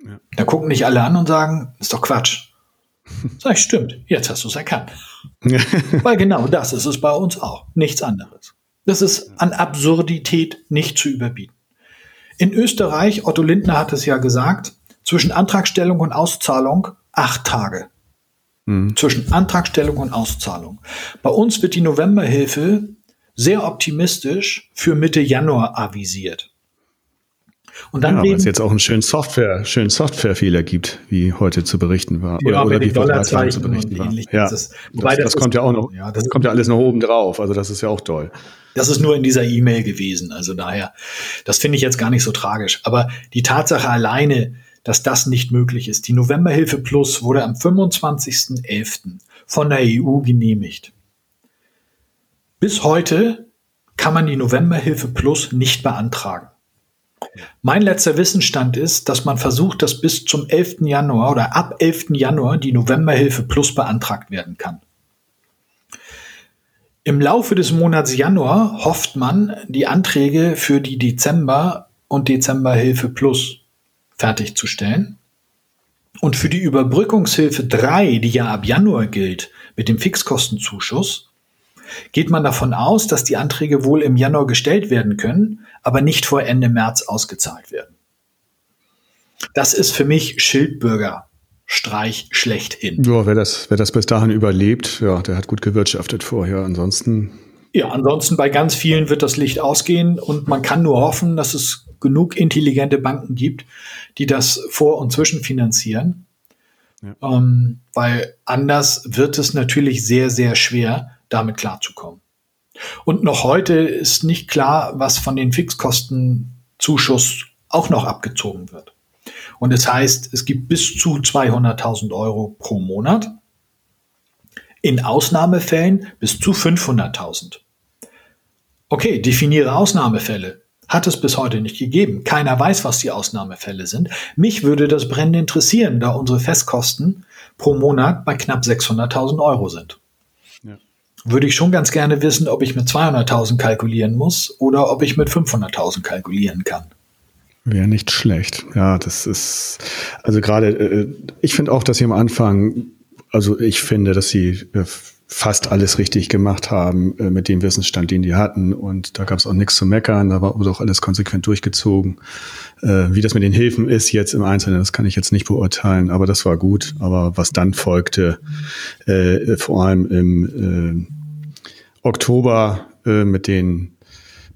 Ja. Da gucken nicht alle an und sagen, ist doch Quatsch. Sag ich, stimmt, jetzt hast du es erkannt. Weil genau das ist es bei uns auch, nichts anderes. Das ist an Absurdität nicht zu überbieten. In Österreich, Otto Lindner hat es ja gesagt, zwischen Antragstellung und Auszahlung acht Tage. Mhm. Zwischen Antragstellung und Auszahlung. Bei uns wird die Novemberhilfe sehr optimistisch für Mitte Januar avisiert. Und dann ja, weil es jetzt auch einen schönen Software, schönen Softwarefehler gibt, wie heute zu berichten war. Ja, oder, oder die Dollarzeichen zu berichten war. Ja, das, das, das, das kommt ja auch noch, ja, das kommt ja alles noch oben drauf. Also das ist ja auch toll. Das ist nur in dieser E-Mail gewesen. Also daher, das finde ich jetzt gar nicht so tragisch. Aber die Tatsache alleine, dass das nicht möglich ist. Die Novemberhilfe Plus wurde am 25.11. von der EU genehmigt. Bis heute kann man die Novemberhilfe Plus nicht beantragen. Mein letzter Wissensstand ist, dass man versucht, dass bis zum 11. Januar oder ab 11. Januar die Novemberhilfe Plus beantragt werden kann. Im Laufe des Monats Januar hofft man, die Anträge für die Dezember- und Dezemberhilfe Plus fertigzustellen. Und für die Überbrückungshilfe 3, die ja ab Januar gilt, mit dem Fixkostenzuschuss, geht man davon aus, dass die Anträge wohl im Januar gestellt werden können, aber nicht vor Ende März ausgezahlt werden. Das ist für mich Schildbürgerstreich schlechthin. Ja, wer das, wer das bis dahin überlebt, ja, der hat gut gewirtschaftet vorher. Ansonsten. Ja, ansonsten bei ganz vielen wird das Licht ausgehen und man kann nur hoffen, dass es genug intelligente Banken gibt, die das vor- und zwischenfinanzieren. Ja. Ähm, weil anders wird es natürlich sehr, sehr schwer, damit klarzukommen. Und noch heute ist nicht klar, was von den Fixkostenzuschuss auch noch abgezogen wird. Und das heißt, es gibt bis zu 200.000 Euro pro Monat. In Ausnahmefällen bis zu 500.000. Okay, definiere Ausnahmefälle. Hat es bis heute nicht gegeben. Keiner weiß, was die Ausnahmefälle sind. Mich würde das brennend interessieren, da unsere Festkosten pro Monat bei knapp 600.000 Euro sind würde ich schon ganz gerne wissen, ob ich mit 200.000 kalkulieren muss oder ob ich mit 500.000 kalkulieren kann. Wäre nicht schlecht. Ja, das ist, also gerade, äh, ich finde auch, dass sie am Anfang, also ich finde, dass sie äh, fast alles richtig gemacht haben äh, mit dem Wissensstand, den die hatten. Und da gab es auch nichts zu meckern, da wurde auch alles konsequent durchgezogen. wie das mit den Hilfen ist jetzt im Einzelnen, das kann ich jetzt nicht beurteilen, aber das war gut. Aber was dann folgte, vor allem im Oktober äh, mit dem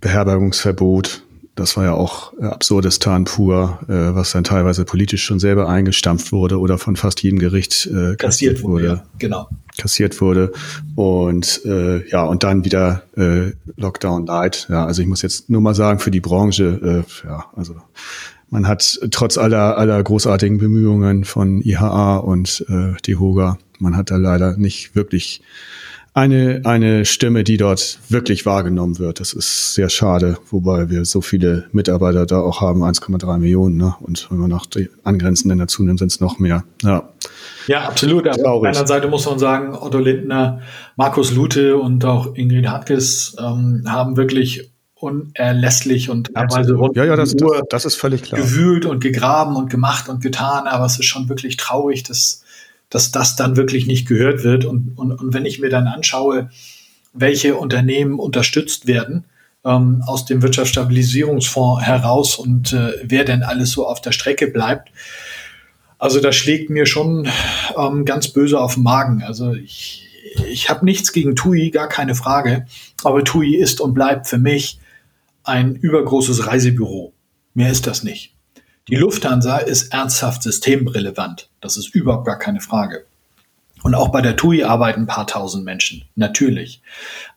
Beherbergungsverbot. Das war ja auch äh, Absurdistan pur, äh, was dann teilweise politisch schon selber eingestampft wurde oder von fast jedem Gericht äh, kassiert wurde. Ja, genau. Kassiert wurde. Und äh, ja, und dann wieder äh, Lockdown Light. Ja, also ich muss jetzt nur mal sagen, für die Branche, äh, ja, also man hat trotz aller, aller großartigen Bemühungen von IHA und äh, die HOGA, man hat da leider nicht wirklich eine, eine Stimme, die dort wirklich wahrgenommen wird. Das ist sehr schade, wobei wir so viele Mitarbeiter da auch haben, 1,3 Millionen. Ne? Und wenn man noch die angrenzenden dazu nimmt, sind es noch mehr. Ja, ja absolut. Aber auf einer Seite muss man sagen, Otto Lindner, Markus Lute und auch Ingrid Hartges ähm, haben wirklich unerlässlich und teilweise rund ja, ja, das, das, das ist völlig klar. gewühlt und gegraben und gemacht und getan. Aber es ist schon wirklich traurig, dass dass das dann wirklich nicht gehört wird. Und, und, und wenn ich mir dann anschaue, welche Unternehmen unterstützt werden ähm, aus dem Wirtschaftsstabilisierungsfonds heraus und äh, wer denn alles so auf der Strecke bleibt, also das schlägt mir schon ähm, ganz böse auf den Magen. Also ich, ich habe nichts gegen TUI, gar keine Frage. Aber TUI ist und bleibt für mich ein übergroßes Reisebüro. Mehr ist das nicht. Die Lufthansa ist ernsthaft systemrelevant. Das ist überhaupt gar keine Frage. Und auch bei der TUI arbeiten ein paar tausend Menschen, natürlich.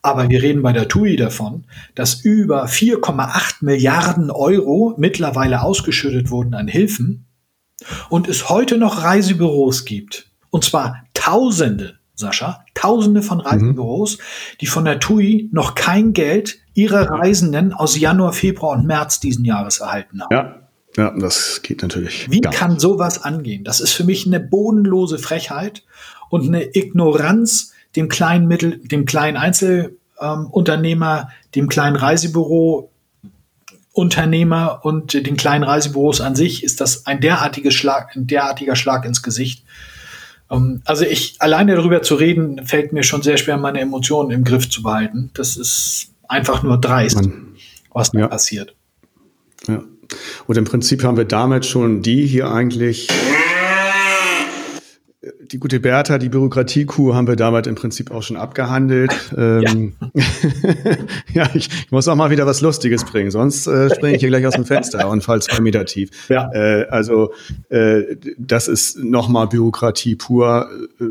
Aber wir reden bei der TUI davon, dass über 4,8 Milliarden Euro mittlerweile ausgeschüttet wurden an Hilfen und es heute noch Reisebüros gibt. Und zwar Tausende, Sascha, Tausende von mhm. Reisebüros, die von der TUI noch kein Geld ihrer Reisenden aus Januar, Februar und März diesen Jahres erhalten haben. Ja, Ja, das geht natürlich. Wie kann sowas angehen? Das ist für mich eine bodenlose Frechheit und eine Ignoranz dem kleinen Mittel, dem kleinen Einzelunternehmer, ähm, dem kleinen Reisebüro, Unternehmer und den kleinen Reisebüros an sich ist das ein derartiges Schlag, ein derartiger Schlag ins Gesicht. Ähm, also ich alleine darüber zu reden, fällt mir schon sehr schwer, meine Emotionen im Griff zu behalten. Das ist einfach nur dreist, Man, was da ja. passiert. Ja. Und im Prinzip haben wir damit schon die hier eigentlich die gute Bertha, die Bürokratiekuh, haben wir damit im Prinzip auch schon abgehandelt. Ähm, ja, ja ich, ich, muss auch mal wieder was Lustiges bringen, sonst äh, springe ich hier gleich aus dem Fenster und fall zwei Meter tief. Ja. Äh, also äh, das ist nochmal Bürokratie pur, äh,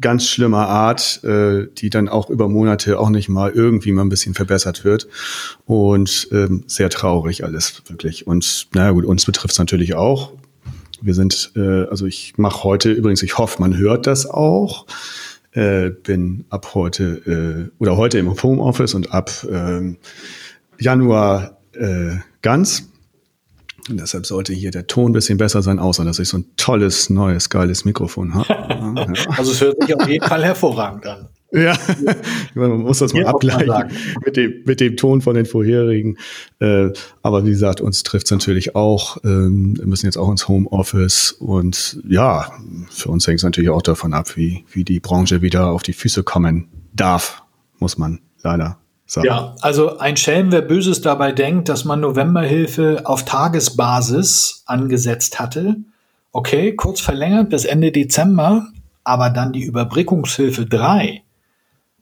ganz schlimmer Art, äh, die dann auch über Monate auch nicht mal irgendwie mal ein bisschen verbessert wird. Und ähm, sehr traurig alles, wirklich. Und naja gut, uns betrifft es natürlich auch wir sind, äh, also ich mache heute übrigens, ich hoffe, man hört das auch. Äh, bin ab heute äh, oder heute im Homeoffice und ab äh, Januar äh, ganz. Und deshalb sollte hier der Ton ein bisschen besser sein, außer dass ich so ein tolles, neues, geiles Mikrofon habe. also es hört sich auf jeden Fall hervorragend an. Ja, man muss das mal abgleichen mit dem, mit dem Ton von den vorherigen. Äh, aber wie gesagt, uns trifft es natürlich auch. Ähm, wir müssen jetzt auch ins Homeoffice und ja, für uns hängt es natürlich auch davon ab, wie, wie die Branche wieder auf die Füße kommen darf, muss man leider sagen. Ja, also ein Schelm, wer Böses dabei denkt, dass man Novemberhilfe auf Tagesbasis angesetzt hatte. Okay, kurz verlängert bis Ende Dezember, aber dann die Überbrückungshilfe 3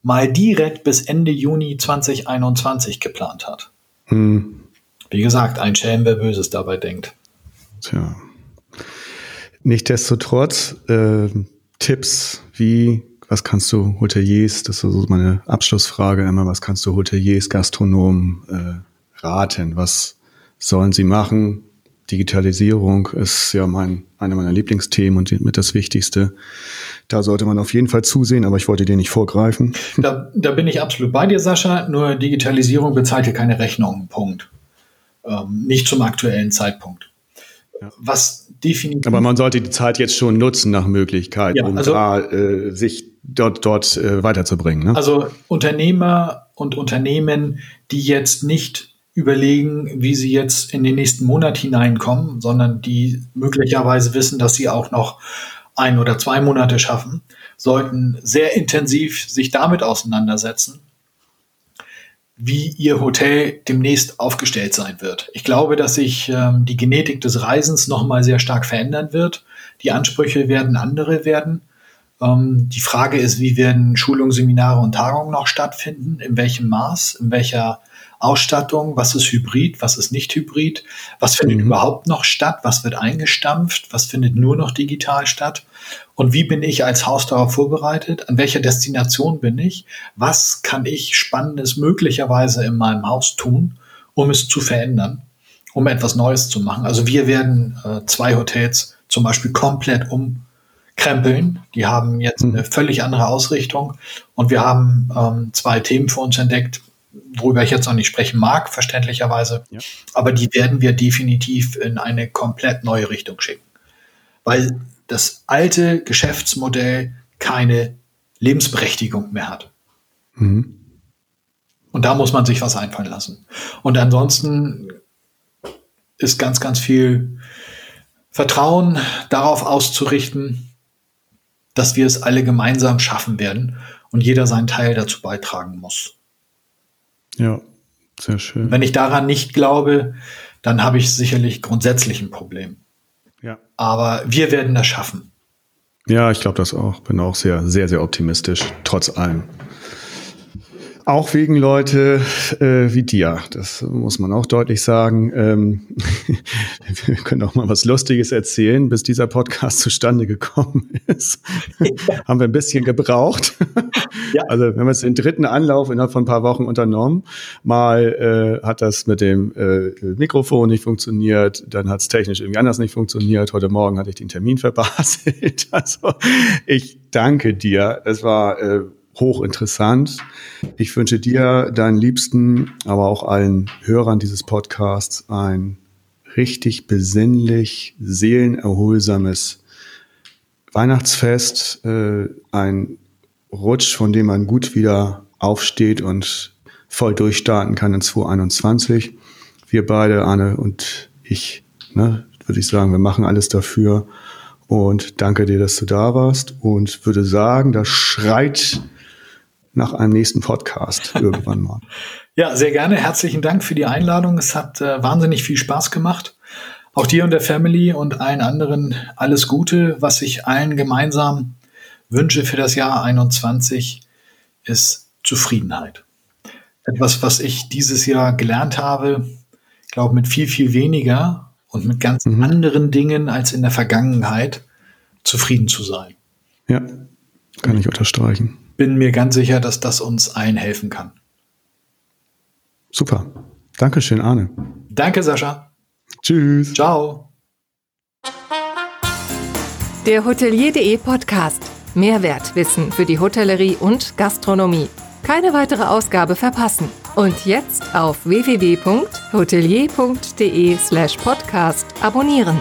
mal direkt bis Ende Juni 2021 geplant hat. Hm. Wie gesagt, ein Schelm, wer Böses dabei denkt. Tja. Nichtsdestotrotz, äh, Tipps, wie, was kannst du Hoteliers, das ist so meine Abschlussfrage immer, was kannst du Hoteliers, Gastronomen äh, raten? Was sollen sie machen? Digitalisierung ist ja mein, eine meiner Lieblingsthemen und mit das Wichtigste. Da sollte man auf jeden Fall zusehen, aber ich wollte dir nicht vorgreifen. Da, da bin ich absolut bei dir, Sascha. Nur Digitalisierung bezahlt ja keine Rechnung. Punkt. Ähm, nicht zum aktuellen Zeitpunkt. Ja. Was definitiv. Aber man sollte die Zeit jetzt schon nutzen nach Möglichkeit, ja, um also, da äh, sich dort, dort äh, weiterzubringen. Ne? Also Unternehmer und Unternehmen, die jetzt nicht überlegen, wie sie jetzt in den nächsten Monat hineinkommen, sondern die möglicherweise wissen, dass sie auch noch ein oder zwei Monate schaffen, sollten sehr intensiv sich damit auseinandersetzen, wie ihr Hotel demnächst aufgestellt sein wird. Ich glaube, dass sich ähm, die Genetik des Reisens nochmal sehr stark verändern wird. Die Ansprüche werden andere werden. Ähm, die Frage ist, wie werden Schulungen, Seminare und Tagungen noch stattfinden? In welchem Maß? In welcher Ausstattung, was ist Hybrid, was ist nicht Hybrid, was findet mhm. überhaupt noch statt, was wird eingestampft, was findet nur noch digital statt und wie bin ich als Haus darauf vorbereitet, an welcher Destination bin ich, was kann ich spannendes möglicherweise in meinem Haus tun, um es zu verändern, um etwas Neues zu machen. Also wir werden äh, zwei Hotels zum Beispiel komplett umkrempeln. Die haben jetzt mhm. eine völlig andere Ausrichtung und wir haben ähm, zwei Themen für uns entdeckt worüber ich jetzt noch nicht sprechen mag, verständlicherweise. Ja. Aber die werden wir definitiv in eine komplett neue Richtung schicken. Weil das alte Geschäftsmodell keine Lebensberechtigung mehr hat. Mhm. Und da muss man sich was einfallen lassen. Und ansonsten ist ganz, ganz viel Vertrauen darauf auszurichten, dass wir es alle gemeinsam schaffen werden und jeder seinen Teil dazu beitragen muss. Ja, sehr schön. Wenn ich daran nicht glaube, dann habe ich sicherlich grundsätzlich ein Problem. Ja. Aber wir werden das schaffen. Ja, ich glaube das auch. Bin auch sehr, sehr, sehr optimistisch, trotz allem. Auch wegen Leute äh, wie dir, das muss man auch deutlich sagen. Ähm, wir können auch mal was Lustiges erzählen, bis dieser Podcast zustande gekommen ist. Ja. Haben wir ein bisschen gebraucht. Ja. Also wir haben jetzt den dritten Anlauf innerhalb von ein paar Wochen unternommen. Mal äh, hat das mit dem äh, Mikrofon nicht funktioniert, dann hat es technisch irgendwie anders nicht funktioniert. Heute Morgen hatte ich den Termin verbaselt. Also ich danke dir. Es war äh, hochinteressant. Ich wünsche dir, deinen Liebsten, aber auch allen Hörern dieses Podcasts ein richtig besinnlich, seelenerholsames Weihnachtsfest, äh, ein Rutsch, von dem man gut wieder aufsteht und voll durchstarten kann in 2021. Wir beide, Anne und ich, ne, würde ich sagen, wir machen alles dafür. Und danke dir, dass du da warst. Und würde sagen, das schreit nach einem nächsten Podcast irgendwann mal. Ja, sehr gerne. Herzlichen Dank für die Einladung. Es hat äh, wahnsinnig viel Spaß gemacht. Auch dir und der Family und allen anderen alles Gute. Was ich allen gemeinsam wünsche für das Jahr 21 ist Zufriedenheit. Etwas, was ich dieses Jahr gelernt habe, ich glaube mit viel, viel weniger und mit ganz mhm. anderen Dingen als in der Vergangenheit zufrieden zu sein. Ja, kann ich unterstreichen. Bin mir ganz sicher, dass das uns allen helfen kann. Super. Dankeschön, Arne. Danke, Sascha. Tschüss. Ciao. Der Hotelier.de Podcast. Mehrwertwissen für die Hotellerie und Gastronomie. Keine weitere Ausgabe verpassen. Und jetzt auf www.hotelier.de slash podcast abonnieren.